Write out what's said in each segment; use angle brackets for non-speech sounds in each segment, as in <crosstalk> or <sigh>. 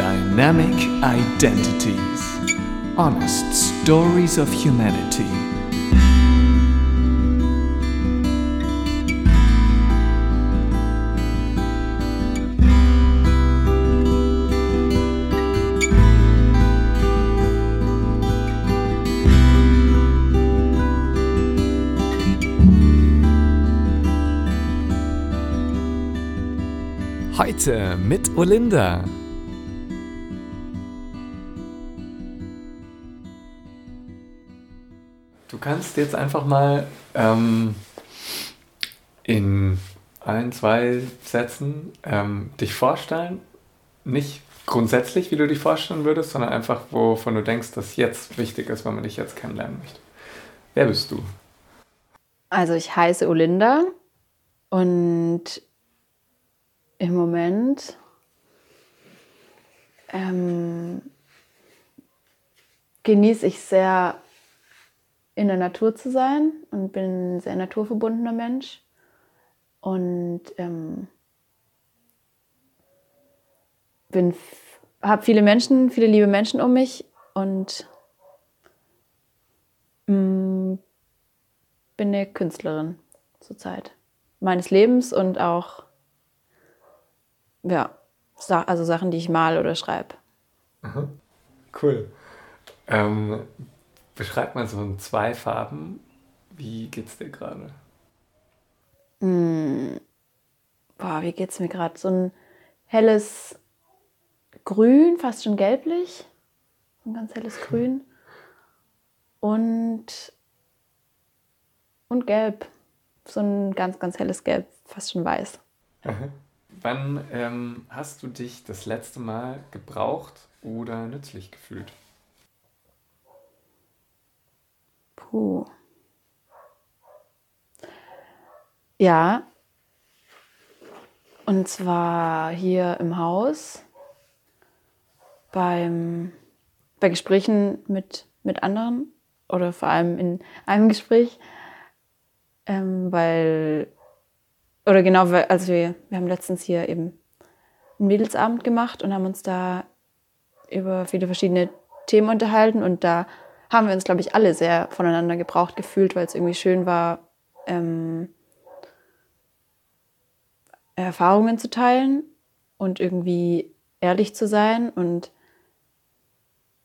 Dynamic Identities. Honest Stories of Humanity. Heute mit Olinda. Kannst jetzt einfach mal ähm, in ein, zwei Sätzen ähm, dich vorstellen. Nicht grundsätzlich, wie du dich vorstellen würdest, sondern einfach, wovon du denkst, dass jetzt wichtig ist, wenn man dich jetzt kennenlernen möchte. Wer bist du? Also ich heiße Olinda und im Moment ähm, genieße ich sehr, in der Natur zu sein und bin ein sehr naturverbundener Mensch. Und ähm, habe viele Menschen, viele liebe Menschen um mich und mh, mm, bin eine Künstlerin zurzeit meines Lebens und auch ja, also Sachen, die ich mal oder schreibe. Cool. Ähm, beschreib mal so in zwei Farben. Wie geht's dir gerade? Mm, boah, wie geht's mir gerade? So ein helles Grün, fast schon gelblich. Ein ganz helles Grün. Und, und gelb. So ein ganz, ganz helles Gelb, fast schon weiß. Mhm. <laughs> Wann ähm, hast du dich das letzte Mal gebraucht oder nützlich gefühlt? Puh. Ja. Und zwar hier im Haus beim, bei Gesprächen mit, mit anderen oder vor allem in einem Gespräch, ähm, weil oder genau, also wir, wir haben letztens hier eben einen Mädelsabend gemacht und haben uns da über viele verschiedene Themen unterhalten und da haben wir uns, glaube ich, alle sehr voneinander gebraucht gefühlt, weil es irgendwie schön war, ähm, Erfahrungen zu teilen und irgendwie ehrlich zu sein. Und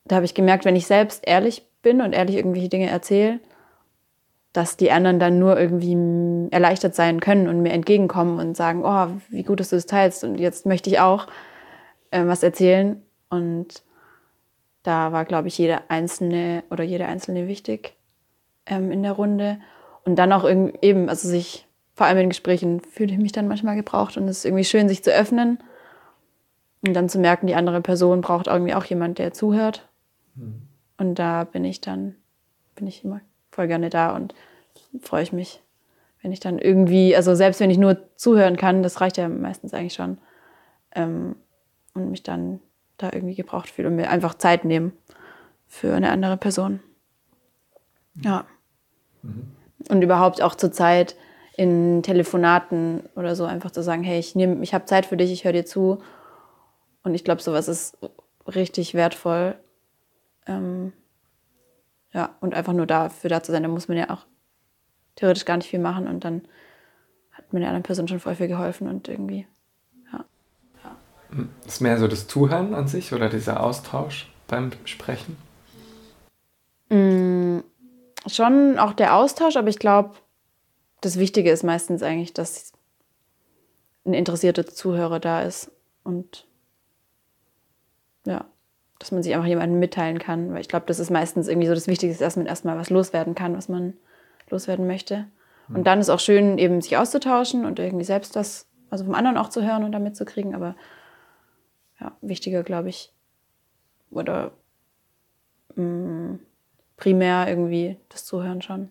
da habe ich gemerkt, wenn ich selbst ehrlich bin und ehrlich irgendwelche Dinge erzähle, dass die anderen dann nur irgendwie erleichtert sein können und mir entgegenkommen und sagen, oh, wie gut, dass du das teilst und jetzt möchte ich auch äh, was erzählen. Und da war, glaube ich, jeder Einzelne oder jede Einzelne wichtig ähm, in der Runde. Und dann auch eben, also sich, vor allem in Gesprächen, fühle ich mich dann manchmal gebraucht und es ist irgendwie schön, sich zu öffnen und dann zu merken, die andere Person braucht irgendwie auch jemand, der zuhört. Mhm. Und da bin ich dann, bin ich immer voll gerne da und freue ich mich, wenn ich dann irgendwie, also selbst wenn ich nur zuhören kann, das reicht ja meistens eigentlich schon, ähm, und mich dann da irgendwie gebraucht fühle und mir einfach Zeit nehmen für eine andere Person. Ja. Mhm. Und überhaupt auch zur Zeit in Telefonaten oder so einfach zu sagen, hey, ich nehme, ich habe Zeit für dich, ich höre dir zu. Und ich glaube, sowas ist richtig wertvoll. Ähm, ja, und einfach nur dafür da zu sein, da muss man ja auch theoretisch gar nicht viel machen und dann hat mir der anderen Person schon voll viel geholfen und irgendwie. Ist mehr so das Zuhören an sich oder dieser Austausch beim Sprechen? Mm, schon auch der Austausch, aber ich glaube, das Wichtige ist meistens eigentlich, dass ein interessierter Zuhörer da ist und ja, dass man sich einfach jemandem mitteilen kann. Weil ich glaube, das ist meistens irgendwie so das Wichtigste, dass man erstmal was loswerden kann, was man loswerden möchte. Und dann ist auch schön, eben sich auszutauschen und irgendwie selbst das, also vom anderen auch zu hören und damit zu kriegen. Aber ja, wichtiger, glaube ich, oder mh, mm, primär irgendwie das Zuhören schon.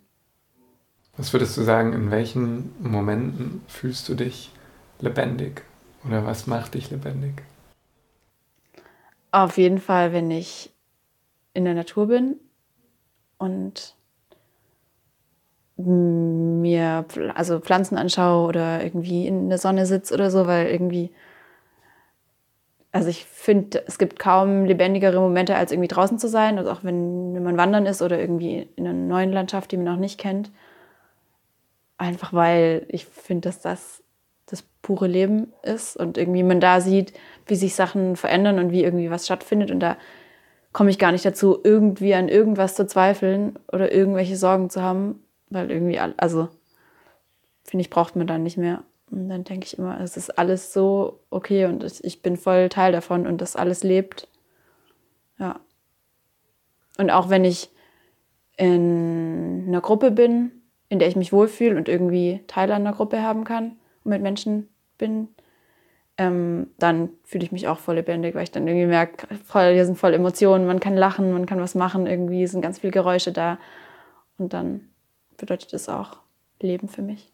Was würdest du sagen, in welchen Momenten fühlst du dich lebendig? Oder was macht dich lebendig? Auf jeden Fall, wenn ich in der Natur bin und mir also Pflanzen anschaue oder irgendwie in der Sonne sitze oder so, weil irgendwie also ich finde, es gibt kaum lebendigere Momente, als irgendwie draußen zu sein. Also auch wenn, wenn man wandern ist oder irgendwie in einer neuen Landschaft, die man noch nicht kennt. Einfach weil ich finde, dass das das pure Leben ist und irgendwie man da sieht, wie sich Sachen verändern und wie irgendwie was stattfindet. Und da komme ich gar nicht dazu, irgendwie an irgendwas zu zweifeln oder irgendwelche Sorgen zu haben, weil irgendwie, also finde ich, braucht man dann nicht mehr. Und dann denke ich immer, es ist alles so okay und ich bin voll Teil davon und das alles lebt. Ja. Und auch wenn ich in einer Gruppe bin, in der ich mich wohlfühle und irgendwie Teil einer Gruppe haben kann und mit Menschen bin, ähm, dann fühle ich mich auch voll lebendig, weil ich dann irgendwie merke, voll, hier sind voll Emotionen, man kann lachen, man kann was machen, irgendwie sind ganz viele Geräusche da. Und dann bedeutet es auch Leben für mich.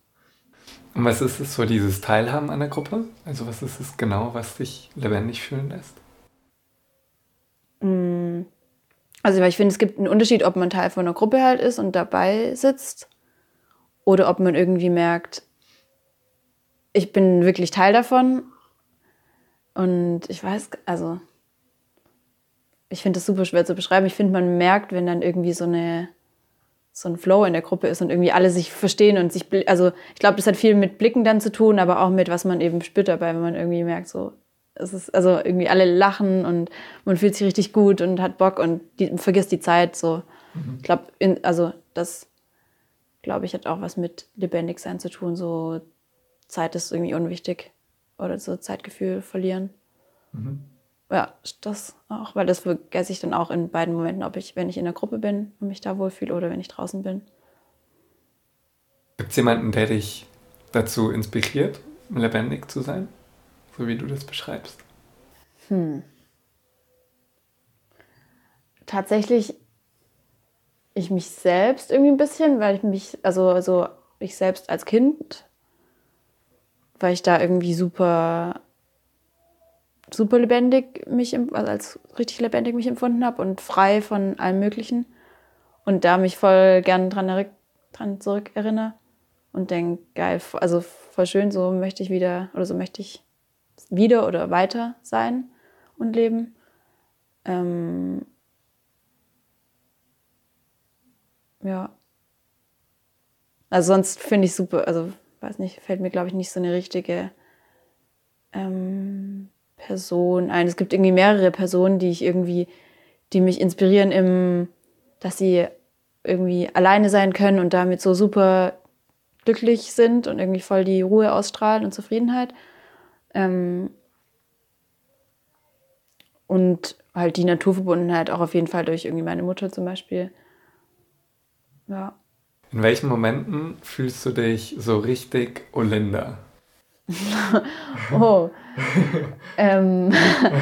Und was ist es so, dieses Teilhaben an der Gruppe? Also was ist es genau, was dich lebendig fühlen lässt? Mm. Also ich finde, es gibt einen Unterschied, ob man Teil von einer Gruppe halt ist und dabei sitzt oder ob man irgendwie merkt, ich bin wirklich Teil davon. Und ich weiß, also ich finde das super schwer zu beschreiben. Ich finde, man merkt, wenn dann irgendwie so eine so ein Flow in der Gruppe ist und irgendwie alle sich verstehen und sich, also ich glaube, das hat viel mit Blicken dann zu tun, aber auch mit, was man eben spürt dabei, wenn man irgendwie merkt, so, es ist, also irgendwie alle lachen und man fühlt sich richtig gut und hat Bock und die, vergisst die Zeit, so. Mhm. Ich glaube, also das, glaube ich, hat auch was mit lebendig sein zu tun, so Zeit ist irgendwie unwichtig oder so Zeitgefühl verlieren. Mhm ja, das auch, weil das vergesse ich dann auch in beiden Momenten, ob ich, wenn ich in der Gruppe bin und mich da wohlfühle oder wenn ich draußen bin. Gibt es jemanden, der dich dazu inspiriert, lebendig zu sein, so wie du das beschreibst? Hm. Tatsächlich ich mich selbst irgendwie ein bisschen, weil ich mich, also, also ich selbst als Kind, weil ich da irgendwie super super lebendig mich, also als richtig lebendig mich empfunden habe und frei von allem Möglichen. Und da mich voll gern dran, dran zurückerinnere und denke, geil, also voll schön, so möchte ich wieder oder so möchte ich wieder oder weiter sein und leben. Ähm, ja. Also sonst finde ich super, also weiß nicht, fällt mir glaube ich nicht so eine richtige ähm, Person ein. Es gibt irgendwie mehrere Personen, die ich irgendwie, die mich inspirieren im, dass sie irgendwie alleine sein können und damit so super glücklich sind und irgendwie voll die Ruhe ausstrahlen und Zufriedenheit. Ähm und halt die Naturverbundenheit auch auf jeden Fall durch irgendwie meine Mutter zum Beispiel. Ja. In welchen Momenten fühlst du dich so richtig Olinda? <laughs> oh. ähm,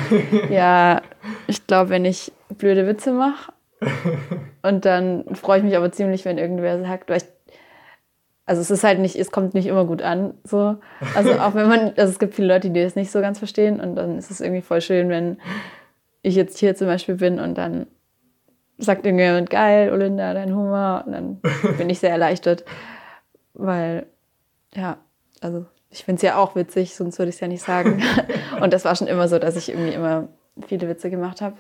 <laughs> ja, ich glaube, wenn ich blöde Witze mache. <laughs> Und dann freue ich mich aber ziemlich, wenn irgendwer sagt, weil ich, also es ist halt nicht, es kommt nicht immer gut an. So. Also auch wenn man, also es gibt viele Leute, die das nicht so ganz verstehen und dann ist es irgendwie voll schön, wenn ich jetzt hier zum Beispiel bin und dann sagt irgendjemand, geil, Olinda, dein Humor. Und dann bin ich sehr erleichtert. Weil, ja, also ich finde es ja auch witzig, sonst würde ich es ja nicht sagen. <laughs> und das war schon immer so, dass ich irgendwie immer viele Witze gemacht habe.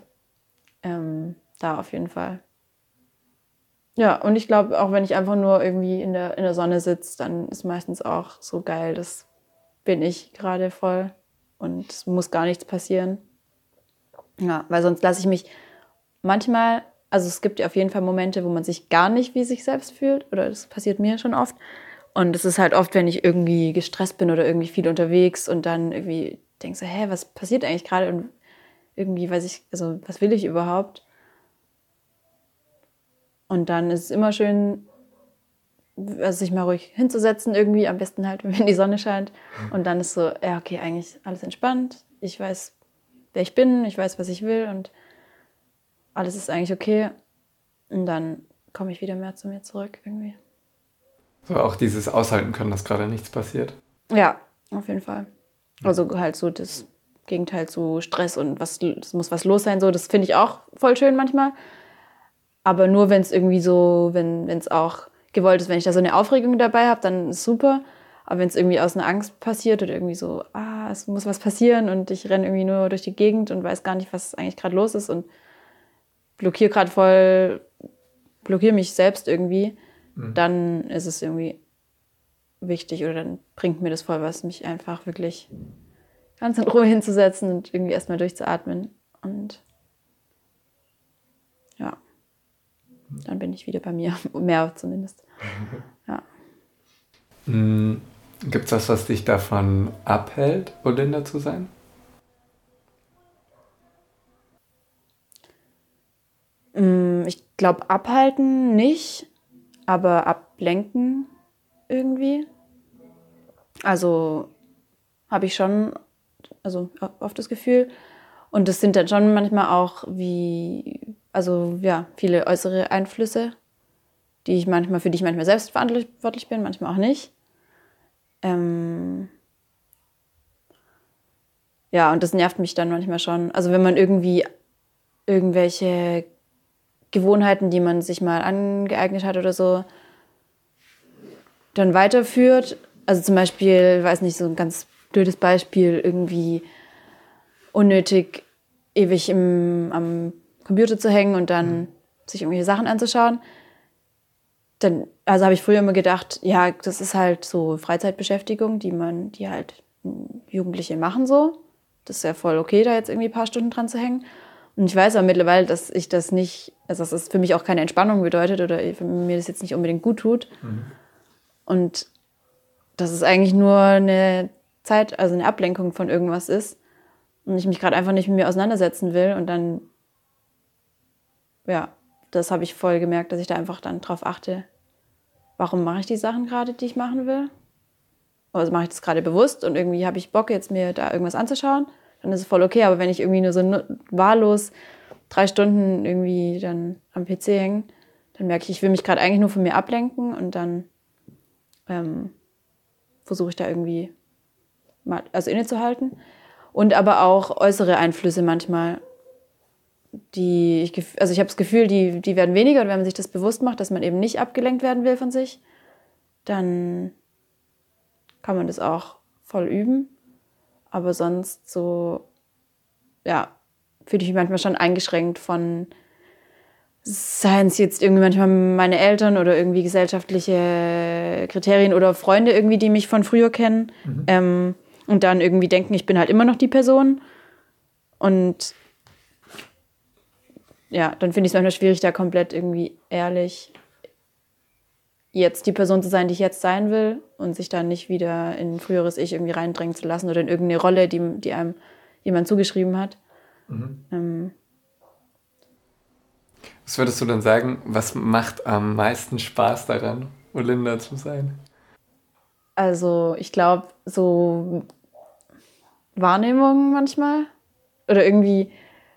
Ähm, da auf jeden Fall. Ja, und ich glaube, auch wenn ich einfach nur irgendwie in der, in der Sonne sitze, dann ist meistens auch so geil, das bin ich gerade voll und es muss gar nichts passieren. Ja, weil sonst lasse ich mich manchmal, also es gibt ja auf jeden Fall Momente, wo man sich gar nicht wie sich selbst fühlt, oder das passiert mir schon oft. Und es ist halt oft, wenn ich irgendwie gestresst bin oder irgendwie viel unterwegs und dann irgendwie denke so, hä, was passiert eigentlich gerade? Und irgendwie weiß ich, also was will ich überhaupt? Und dann ist es immer schön, also sich mal ruhig hinzusetzen, irgendwie, am besten halt, <laughs> wenn die Sonne scheint. Und dann ist so, ja, okay, eigentlich alles entspannt. Ich weiß, wer ich bin, ich weiß, was ich will und alles ist eigentlich okay. Und dann komme ich wieder mehr zu mir zurück irgendwie. So auch dieses Aushalten können, dass gerade nichts passiert. Ja, auf jeden Fall. Also halt so das Gegenteil zu Stress und was, es muss was los sein, so, das finde ich auch voll schön manchmal. Aber nur wenn es irgendwie so, wenn es auch gewollt ist, wenn ich da so eine Aufregung dabei habe, dann ist super. Aber wenn es irgendwie aus einer Angst passiert oder irgendwie so, ah, es muss was passieren und ich renne irgendwie nur durch die Gegend und weiß gar nicht, was eigentlich gerade los ist und blockiere gerade voll, blockiere mich selbst irgendwie, mhm. dann ist es irgendwie wichtig oder dann bringt mir das voll was, mich einfach wirklich ganz in Ruhe hinzusetzen und irgendwie erstmal durchzuatmen. Und ja, dann bin ich wieder bei mir, <laughs> mehr zumindest. <laughs> Ja. Mhm. Gibt es was, was dich davon abhält, Olinda zu sein? Mm, ich glaube, abhalten nicht, aber ablenken irgendwie. Also habe ich schon, also oft das Gefühl. Und das sind dann schon manchmal auch wie, also ja, viele äußere Einflüsse, die ich manchmal, für die ich manchmal selbst verantwortlich bin, manchmal auch nicht. Ähm ja, und das nervt mich dann manchmal schon. Also wenn man irgendwie irgendwelche Gewohnheiten, die man sich mal angeeignet hat oder so, dann weiterführt. Also zum Beispiel, weiß nicht, so ein ganz blödes Beispiel, irgendwie unnötig ewig im, am Computer zu hängen und dann mhm. sich irgendwelche Sachen anzuschauen. Dann, also habe ich früher immer gedacht, ja, das ist halt so Freizeitbeschäftigung, die man, die halt Jugendliche machen so. Das ist ja voll okay, da jetzt irgendwie ein paar Stunden dran zu hängen. Und ich weiß aber mittlerweile, dass ich das nicht, also dass es für mich auch keine Entspannung bedeutet oder mir das jetzt nicht unbedingt gut tut. Mhm. Und dass es eigentlich nur eine Zeit, also eine Ablenkung von irgendwas ist und ich mich gerade einfach nicht mit mir auseinandersetzen will und dann, ja, das habe ich voll gemerkt, dass ich da einfach dann drauf achte, warum mache ich die Sachen gerade, die ich machen will? Also mache ich das gerade bewusst und irgendwie habe ich Bock, jetzt mir da irgendwas anzuschauen, dann ist es voll okay. Aber wenn ich irgendwie nur so wahllos drei Stunden irgendwie dann am PC hänge, dann merke ich, ich will mich gerade eigentlich nur von mir ablenken und dann ähm, versuche ich da irgendwie mal, also innezuhalten. Und aber auch äußere Einflüsse manchmal, die ich, also ich habe das Gefühl, die, die werden weniger und wenn man sich das bewusst macht, dass man eben nicht abgelenkt werden will von sich, dann kann man das auch voll üben. Aber sonst so, ja, fühle ich mich manchmal schon eingeschränkt von seien es jetzt irgendwie manchmal meine Eltern oder irgendwie gesellschaftliche Kriterien oder Freunde irgendwie, die mich von früher kennen mhm. ähm, und dann irgendwie denken, ich bin halt immer noch die Person. Und ja, dann finde ich es manchmal schwierig, da komplett irgendwie ehrlich jetzt die Person zu sein, die ich jetzt sein will und sich dann nicht wieder in ein früheres Ich irgendwie reindrängen zu lassen oder in irgendeine Rolle, die, die einem jemand zugeschrieben hat. Mhm. Ähm, was würdest du denn sagen, was macht am meisten Spaß daran, Olinda zu sein? Also ich glaube, so Wahrnehmung manchmal oder irgendwie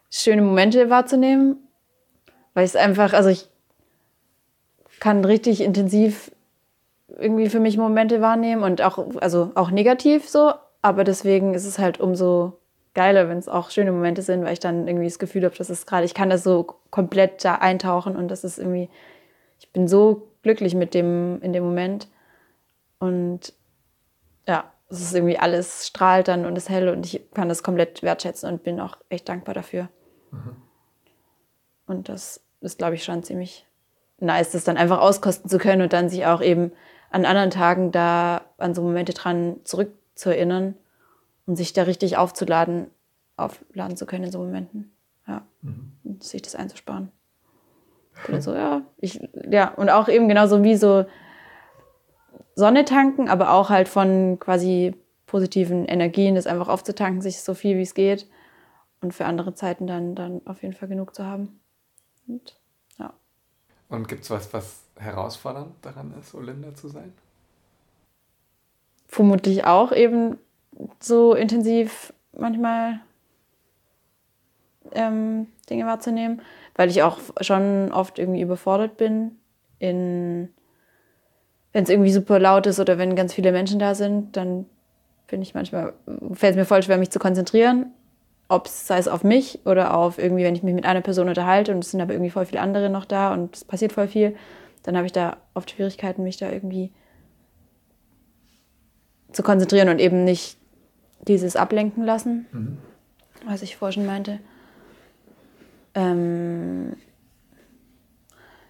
schöne Momente wahrzunehmen, weil ich es einfach, also ich kann richtig intensiv irgendwie für mich Momente wahrnehmen und auch, also auch negativ so, aber deswegen ist es halt umso geiler, wenn es auch schöne Momente sind, weil ich dann irgendwie das Gefühl habe, dass es gerade, ich kann das so komplett da eintauchen und das ist irgendwie, ich bin so glücklich mit dem in dem Moment und ja, es ist irgendwie alles strahlt dann und ist hell und ich kann das komplett wertschätzen und bin auch echt dankbar dafür. Mhm. Und das ist, glaube ich, schon ziemlich nice, das dann einfach auskosten zu können und dann sich auch eben an anderen Tagen da an so Momente dran zurückzuerinnern und sich da richtig aufzuladen, aufladen zu können in so Momenten. Ja. Mhm. Und sich das einzusparen. Oder so, ja. Ich, ja, und auch eben genauso wie so Sonne tanken, aber auch halt von quasi positiven Energien, das einfach aufzutanken, sich so viel wie es geht und für andere Zeiten dann, dann auf jeden Fall genug zu haben. Und. Und gibt es was, was herausfordernd daran ist, Olinda zu sein? Vermutlich auch eben so intensiv manchmal ähm, Dinge wahrzunehmen, weil ich auch schon oft irgendwie überfordert bin, in wenn es irgendwie super laut ist oder wenn ganz viele Menschen da sind, dann finde ich manchmal, fällt es mir voll schwer, mich zu konzentrieren. Ob es sei es auf mich oder auf irgendwie, wenn ich mich mit einer Person unterhalte und es sind aber irgendwie voll viele andere noch da und es passiert voll viel, dann habe ich da oft Schwierigkeiten, mich da irgendwie zu konzentrieren und eben nicht dieses Ablenken lassen, mhm. was ich vorhin schon meinte. Ähm,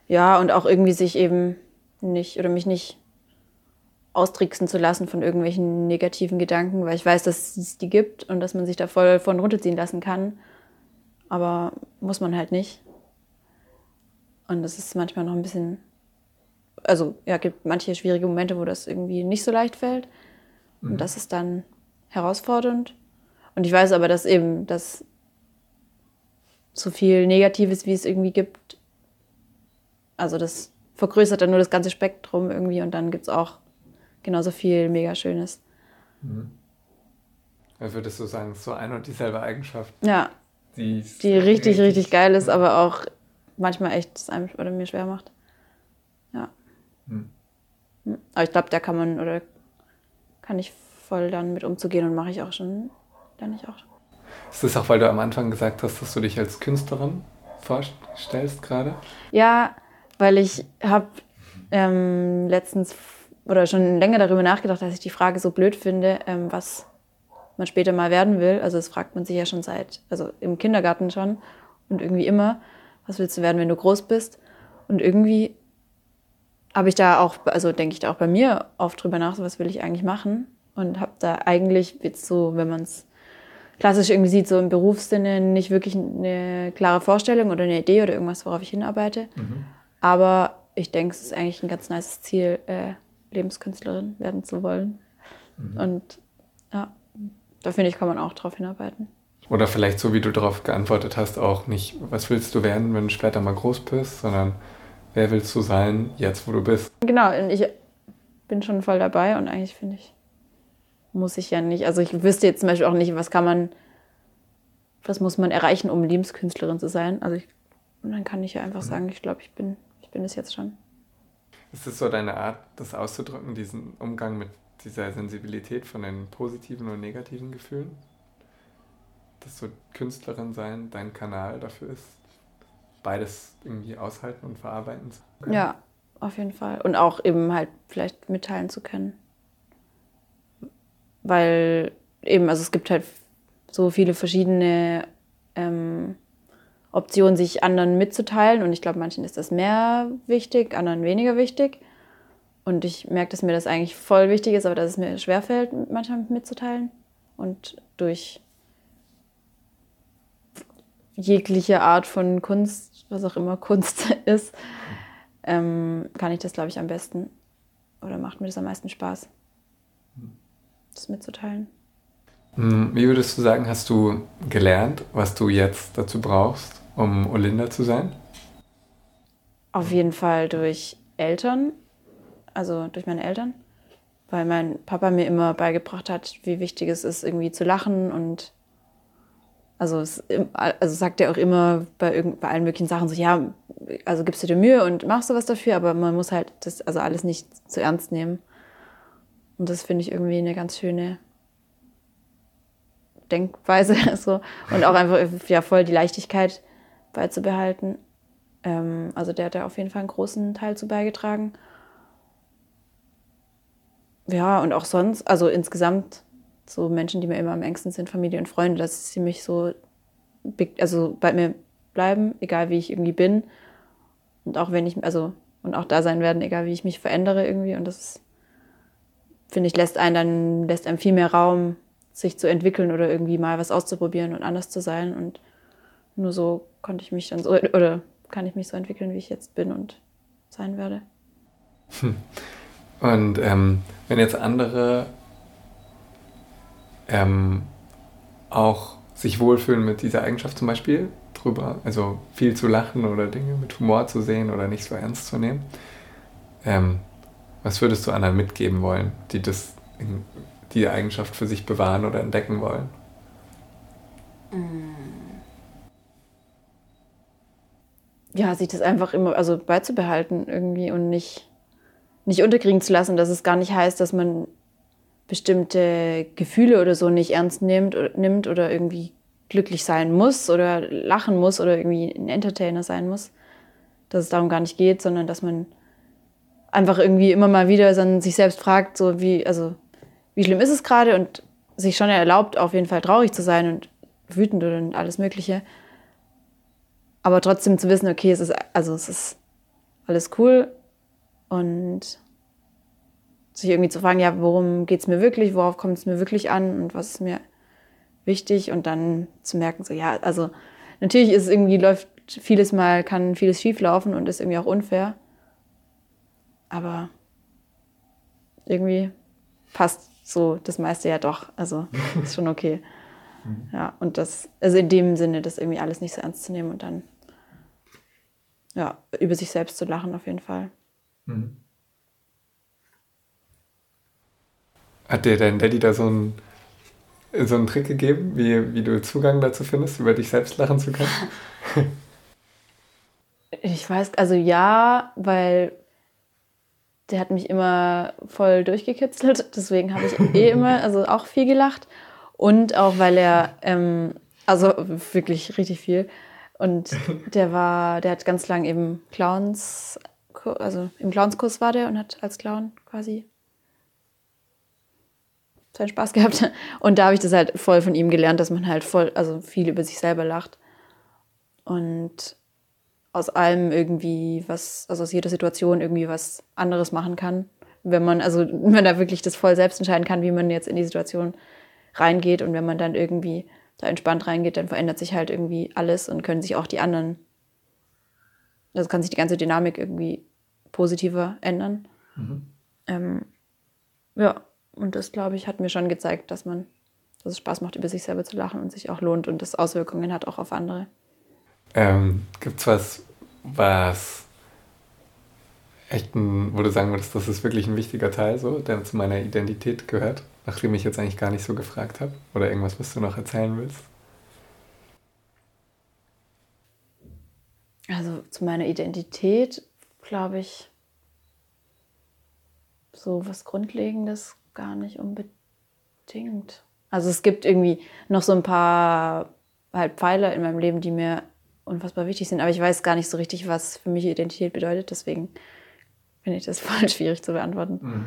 ja, und auch irgendwie sich eben nicht oder mich nicht austricksen zu lassen von irgendwelchen negativen Gedanken, weil ich weiß, dass es die gibt und dass man sich da voll von runterziehen lassen kann. Aber muss man halt nicht. Und das ist manchmal noch ein bisschen, also ja, gibt manche schwierige Momente, wo das irgendwie nicht so leicht fällt. Und mhm. das ist dann herausfordernd. Und ich weiß aber, dass eben das so viel Negatives, wie es irgendwie gibt, also das vergrößert dann nur das ganze Spektrum irgendwie und dann gibt es auch genauso viel mega Schönes. Mhm. Also würdest du sagen, so eine und dieselbe Eigenschaft? Ja. Die, die richtig, richtig geil ist, aber auch manchmal echt es einem oder mir schwer macht. Ja. Mhm. Aber ich glaube, da kann man oder kann ich voll dann mit umzugehen und mache ich auch schon, lerne ich auch. Ist das auch, weil du am Anfang gesagt hast, dass du dich als Künstlerin vorstellst gerade? Ja, weil ich habe ähm, letztens oder schon länger darüber nachgedacht, dass ich die Frage so blöd finde, ähm, was man später mal werden will. Also das fragt man sich ja schon seit, also im Kindergarten schon und irgendwie immer, was willst du werden, wenn du groß bist? Und irgendwie habe ich da auch, also denke ich da auch bei mir oft drüber nach, so was will ich eigentlich machen? und habe da eigentlich jetzt so, wenn man es klassisch irgendwie sieht, so im Berufssinne nicht wirklich eine klare Vorstellung oder eine Idee oder irgendwas, worauf ich hinarbeite. Mhm. Aber ich denke, es ist eigentlich ein ganz nices Ziel, äh, Lebenskünstlerin werden zu wollen. Mhm. Und ja, da finde ich, kann man auch drauf hinarbeiten. Oder vielleicht so, wie du darauf geantwortet hast, auch nicht, was willst du werden, wenn du später mal groß bist, sondern wer willst du sein, jetzt wo du bist? Genau, und ich bin schon voll dabei und eigentlich finde ich, muss ich ja nicht. Also ich wüsste jetzt zum Beispiel auch nicht, was kann man, was muss man erreichen, um Lebenskünstlerin zu sein. Also ich, und dann kann ich ja einfach mhm. sagen, ich glaube, ich bin, ich bin es jetzt schon. Ist das so deine Art, das auszudrücken, diesen Umgang mit dieser Sensibilität von den positiven und negativen Gefühlen? Dass so Künstlerin sein dein Kanal dafür ist, beides irgendwie aushalten und verarbeiten zu können? Ja, auf jeden Fall. Und auch eben halt vielleicht mitteilen zu können weil eben, also es gibt halt so viele verschiedene ähm, Optionen, sich anderen mitzuteilen. Und ich glaube, manchen ist das mehr wichtig, anderen weniger wichtig. Und ich merke, dass mir das eigentlich voll wichtig ist, aber dass es mir schwerfällt, manchmal mitzuteilen. Und durch jegliche Art von Kunst, was auch immer Kunst <laughs> ist, ähm, kann ich das, glaube ich, am besten oder macht mir das am meisten Spaß das mitzuteilen. Hm, wie würdest du sagen, hast du gelernt, was du jetzt dazu brauchst, um Olinda zu sein? Auf jeden Fall durch Eltern, also durch meine Eltern, weil mein Papa mir immer beigebracht hat, wie wichtig es ist, irgendwie zu lachen und also, es, also sagt er auch immer bei, bei allen möglichen Sachen so, ja, also gibst du dir Mühe und machst du was dafür, aber man muss halt das also alles nicht zu ernst nehmen. Und das finde ich irgendwie eine ganz schöne Denkweise. <laughs> so. Und auch einfach ja, voll die Leichtigkeit beizubehalten. Ähm, also der hat da auf jeden Fall einen großen Teil zu beigetragen. Ja, und auch sonst, also insgesamt so Menschen, die mir immer am engsten sind, Familie und Freunde, dass sie mich so, also bei mir bleiben, egal wie ich irgendwie bin. Und auch wenn ich, also, und auch da sein werden, egal wie ich mich verändere irgendwie. Und das finde ich, lässt einen dann, lässt einem viel mehr Raum, sich zu entwickeln oder irgendwie mal was auszuprobieren und anders zu sein. Und nur so konnte ich mich dann so, oder kann ich mich so entwickeln, wie ich jetzt bin und sein werde. Hm. Und ähm, wenn jetzt andere ähm, auch sich wohlfühlen mit dieser Eigenschaft zum Beispiel, drüber, also viel zu lachen oder Dinge mit Humor zu sehen oder nicht so ernst zu nehmen, ähm, was würdest du anderen mitgeben wollen, die das die Eigenschaft für sich bewahren oder entdecken wollen? Mm. Ja, sich das einfach immer also beizubehalten irgendwie und nicht, nicht unterkriegen zu lassen, dass es gar nicht heißt, dass man bestimmte Gefühle oder so nicht ernst nimmt, nimmt oder irgendwie glücklich sein muss oder lachen muss oder irgendwie ein Entertainer sein muss. Dass es darum gar nicht geht, sondern dass man einfach irgendwie immer mal wieder sich selbst fragt, so wie, also wie schlimm ist es gerade? Und sich schon erlaubt, auf jeden Fall traurig zu sein und wütend und alles Mögliche. Aber trotzdem zu wissen, okay, es ist, also es ist alles cool. Und sich irgendwie zu fragen, ja, worum geht es mir wirklich, worauf kommt es mir wirklich an? Und was ist mir wichtig? Und dann zu merken, so ja, also natürlich ist es irgendwie, läuft vieles mal, kann vieles schief laufen und ist irgendwie auch unfair. Aber irgendwie passt so das meiste ja doch. Also <laughs> ist schon okay. Mhm. Ja, und das, also in dem Sinne, das irgendwie alles nicht so ernst zu nehmen und dann ja, über sich selbst zu lachen auf jeden Fall. Mhm. Hat dir dein Daddy da so einen, so einen Trick gegeben, wie, wie du Zugang dazu findest, über dich selbst lachen zu können? <laughs> <laughs> ich weiß, also ja, weil der hat mich immer voll durchgekitzelt, <laughs> deswegen habe ich eh immer, also auch viel gelacht. Und auch, weil er, ähm, also wirklich richtig viel. Und <laughs> der war, der hat ganz lang eben Clowns, also im Clownskurs war der und hat als Clown quasi seinen Spaß gehabt. <laughs> Und da habe ich das halt voll von ihm gelernt, dass man halt voll, also viel über sich selber lacht. Und aus allem irgendwie was, also aus jeder Situation irgendwie was anderes machen kann. Wenn man, also <laughs> wenn man da wirklich das voll selbst entscheiden kann, wie man jetzt in die Situation reingeht und wenn man dann irgendwie da entspannt reingeht, dann verändert sich halt irgendwie alles und können sich auch die anderen, also kann sich die ganze Dynamik irgendwie positiver ändern. Mhm. Ähm, ja, und das, glaube ich, hat mir schon gezeigt, dass man, dass es Spaß macht, über sich selber zu lachen und sich auch lohnt und das Auswirkungen hat auch auf andere. Ähm, Gibt es was, was echt ein, wo du sagen würdest, das ist wirklich ein wichtiger Teil, so, der zu meiner Identität gehört, nachdem ich jetzt eigentlich gar nicht so gefragt habe? Oder irgendwas, was du noch erzählen willst? Also zu meiner Identität, glaube ich, so was Grundlegendes gar nicht unbedingt. Also es gibt irgendwie noch so ein paar halt Pfeiler in meinem Leben, die mir unfassbar wichtig sind. Aber ich weiß gar nicht so richtig, was für mich Identität bedeutet. Deswegen finde ich das <laughs> voll schwierig zu beantworten. Mhm.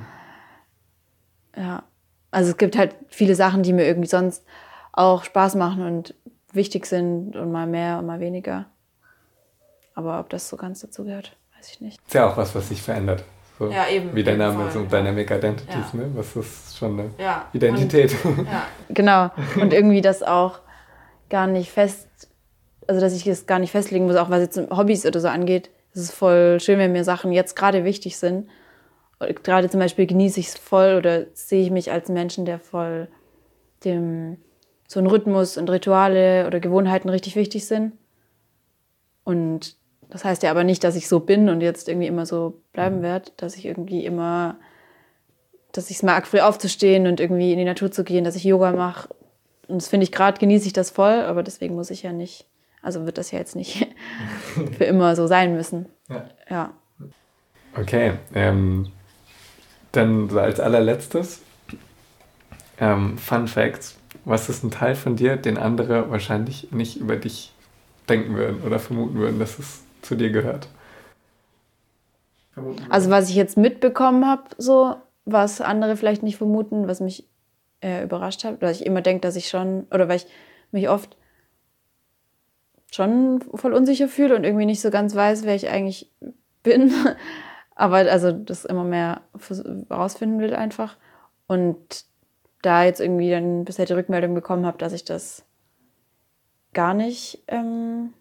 Ja. Also es gibt halt viele Sachen, die mir irgendwie sonst auch Spaß machen und wichtig sind und mal mehr und mal weniger. Aber ob das so ganz dazu gehört, weiß ich nicht. Ist ja auch was, was sich verändert. So ja, eben. Wie der Name, so Dynamic Identities, ja. ne? Was ist schon eine ja. Identität. Und, ja. <laughs> Genau. Und irgendwie das auch gar nicht fest also dass ich es gar nicht festlegen muss, auch was jetzt Hobbys oder so angeht. Es ist voll schön, wenn mir Sachen jetzt gerade wichtig sind. Gerade zum Beispiel genieße ich es voll oder sehe ich mich als Menschen, der voll dem so ein Rhythmus und Rituale oder Gewohnheiten richtig wichtig sind. Und das heißt ja aber nicht, dass ich so bin und jetzt irgendwie immer so bleiben werde, dass ich irgendwie immer, dass ich es mag, früh aufzustehen und irgendwie in die Natur zu gehen, dass ich Yoga mache. Und das finde ich gerade, genieße ich das voll, aber deswegen muss ich ja nicht also wird das ja jetzt nicht <laughs> für immer so sein müssen. Ja. ja. Okay, ähm, dann so als allerletztes ähm, Fun Facts. Was ist ein Teil von dir, den andere wahrscheinlich nicht über dich denken würden oder vermuten würden, dass es zu dir gehört? Also was ich jetzt mitbekommen habe, so was andere vielleicht nicht vermuten, was mich äh, überrascht hat, weil ich immer denke, dass ich schon oder weil ich mich oft schon voll unsicher fühle und irgendwie nicht so ganz weiß, wer ich eigentlich bin. <laughs> Aber also das immer mehr herausfinden will einfach. Und da jetzt irgendwie dann bisher die Rückmeldung bekommen habe, dass ich das gar nicht ähm,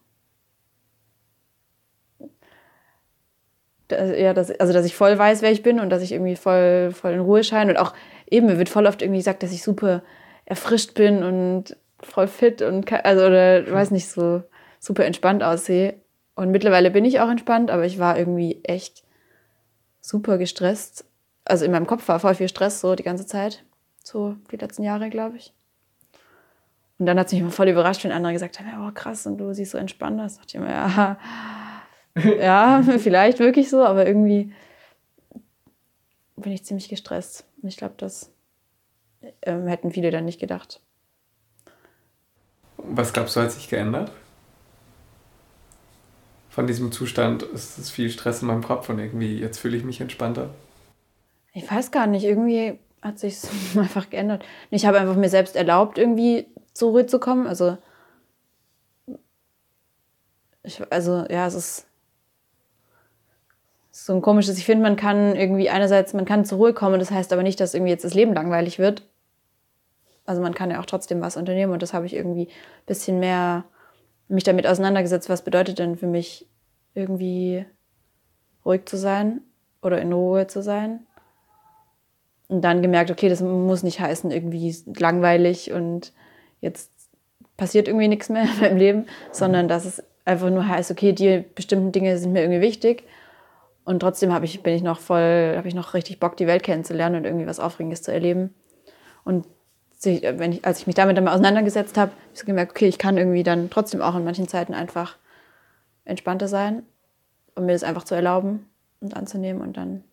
dass, ja, dass, also dass ich voll weiß, wer ich bin und dass ich irgendwie voll, voll in Ruhe scheine. Und auch eben, mir wird voll oft irgendwie gesagt, dass ich super erfrischt bin und voll fit und also oder weiß nicht so super entspannt aussehe. Und mittlerweile bin ich auch entspannt, aber ich war irgendwie echt super gestresst. Also in meinem Kopf war voll viel Stress so die ganze Zeit. So die letzten Jahre, glaube ich. Und dann hat es mich immer voll überrascht, wenn andere gesagt haben, oh krass, und du siehst so entspannt aus. Da dachte ich immer, ja, <laughs> ja, <laughs> vielleicht wirklich so, aber irgendwie bin ich ziemlich gestresst. Und ich glaube, das ähm, hätten viele dann nicht gedacht. Was glaubst du, hat sich geändert? Von diesem Zustand, ist es viel Stress in meinem Kopf und irgendwie jetzt fühle ich mich entspannter? Ich weiß gar nicht, irgendwie hat sich <laughs> einfach geändert. Ich habe einfach mir selbst erlaubt, irgendwie zur Ruhe zu kommen. Also, ich, also ja, es ist so ein komisches. Ich finde, man kann irgendwie einerseits, man kann zur Ruhe kommen, das heißt aber nicht, dass irgendwie jetzt das Leben langweilig wird. Also man kann ja auch trotzdem was unternehmen und das habe ich irgendwie ein bisschen mehr mich damit auseinandergesetzt, was bedeutet denn für mich irgendwie ruhig zu sein oder in Ruhe zu sein. Und dann gemerkt, okay, das muss nicht heißen, irgendwie langweilig und jetzt passiert irgendwie nichts mehr <laughs> in meinem Leben, sondern dass es einfach nur heißt, okay, die bestimmten Dinge sind mir irgendwie wichtig. Und trotzdem habe ich, bin ich noch voll, habe ich noch richtig Bock, die Welt kennenzulernen und irgendwie was Aufregendes zu erleben. Und wenn ich, als ich mich damit dann mal auseinandergesetzt habe, habe ich gemerkt, okay, ich kann irgendwie dann trotzdem auch in manchen Zeiten einfach entspannter sein um mir das einfach zu erlauben und anzunehmen. Und dann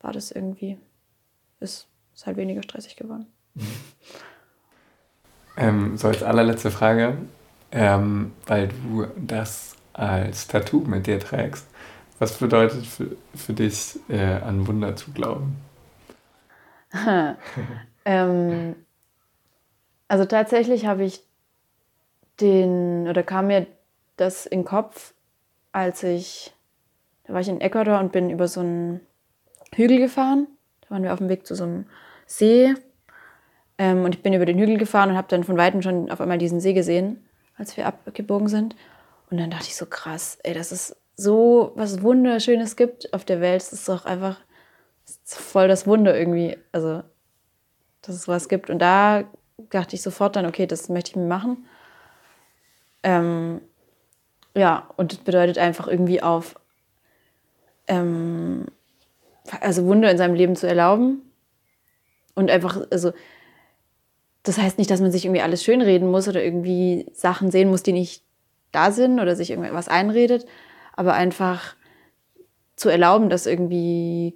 war das irgendwie, ist, ist halt weniger stressig geworden. <laughs> Ähm, so als allerletzte Frage, ähm, weil du das als Tattoo mit dir trägst, was bedeutet für, für dich äh, an Wunder zu glauben? <laughs> ähm, also tatsächlich habe ich den, oder kam mir das in den Kopf, als ich, da war ich in Ecuador und bin über so einen Hügel gefahren. Da waren wir auf dem Weg zu so einem See. Ähm, und ich bin über den Hügel gefahren und habe dann von Weitem schon auf einmal diesen See gesehen, als wir abgebogen sind. Und dann dachte ich so, krass, ey, das ist so was Wunderschönes gibt auf der Welt. Das ist doch einfach voll das Wunder irgendwie. Also, dass es sowas gibt. Und da dachte ich sofort dann, okay, das möchte ich mir machen. Ähm, ja, und das bedeutet einfach irgendwie auf, ähm, also Wunder in seinem Leben zu erlauben. Und einfach, also, das heißt nicht, dass man sich irgendwie alles schönreden muss oder irgendwie Sachen sehen muss, die nicht da sind oder sich irgendwas einredet, aber einfach zu erlauben, dass irgendwie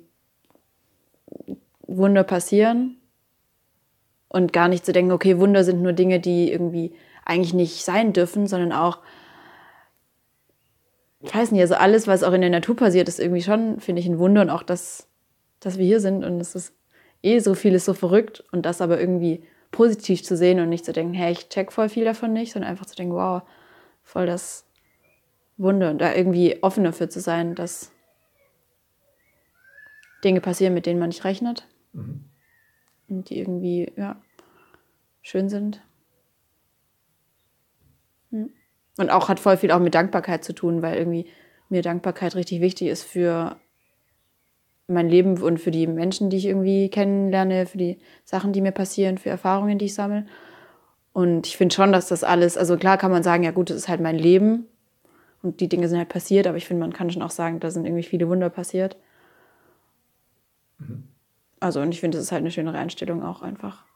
Wunder passieren und gar nicht zu denken, okay, Wunder sind nur Dinge, die irgendwie eigentlich nicht sein dürfen, sondern auch ich weiß nicht, also alles, was auch in der Natur passiert, ist irgendwie schon, finde ich, ein Wunder und auch, dass, dass wir hier sind und es ist eh so vieles so verrückt und das aber irgendwie positiv zu sehen und nicht zu denken, hey, ich check voll viel davon nicht, sondern einfach zu denken, wow, voll das Wunder und da irgendwie offen dafür zu sein, dass Dinge passieren, mit denen man nicht rechnet mhm. und die irgendwie, ja, schön sind. Hm. Und auch hat voll viel auch mit Dankbarkeit zu tun, weil irgendwie mir Dankbarkeit richtig wichtig ist für mein Leben und für die Menschen, die ich irgendwie kennenlerne, für die Sachen, die mir passieren, für Erfahrungen, die ich sammle. Und ich finde schon, dass das alles, also klar kann man sagen, ja gut, das ist halt mein Leben und die Dinge sind halt passiert, aber ich finde, man kann schon auch sagen, da sind irgendwie viele Wunder passiert. Mhm. Also und ich finde, das ist halt eine schönere Einstellung auch einfach.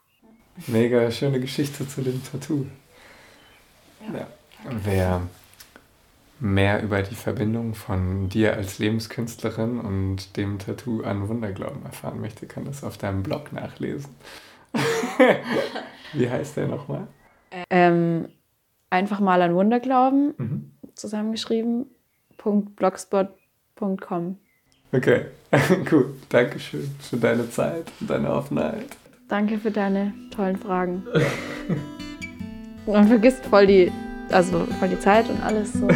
Mega schöne Geschichte zu dem Tattoo. ja. ja. Wer mehr über die Verbindung von dir als Lebenskünstlerin und dem Tattoo an Wunderglauben erfahren möchte, kann das auf deinem Blog nachlesen. <laughs> Wie heißt der nochmal? Ähm, einfach mal an Wunderglauben mhm. zusammengeschrieben. .blogspot.com Okay, <laughs> cool. Dankeschön für deine Zeit und deine Offenheit. Danke für deine tollen Fragen. Man vergisst voll die also voll die Zeit und alles so.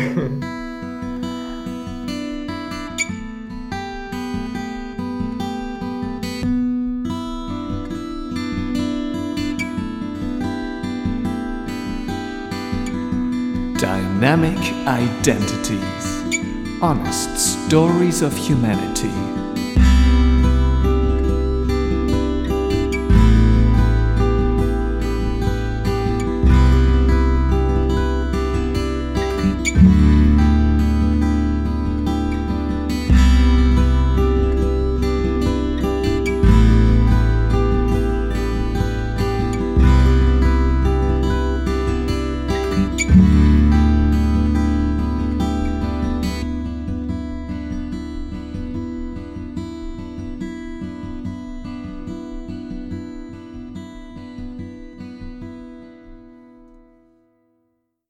Dynamic Identities Honest Stories of Humanity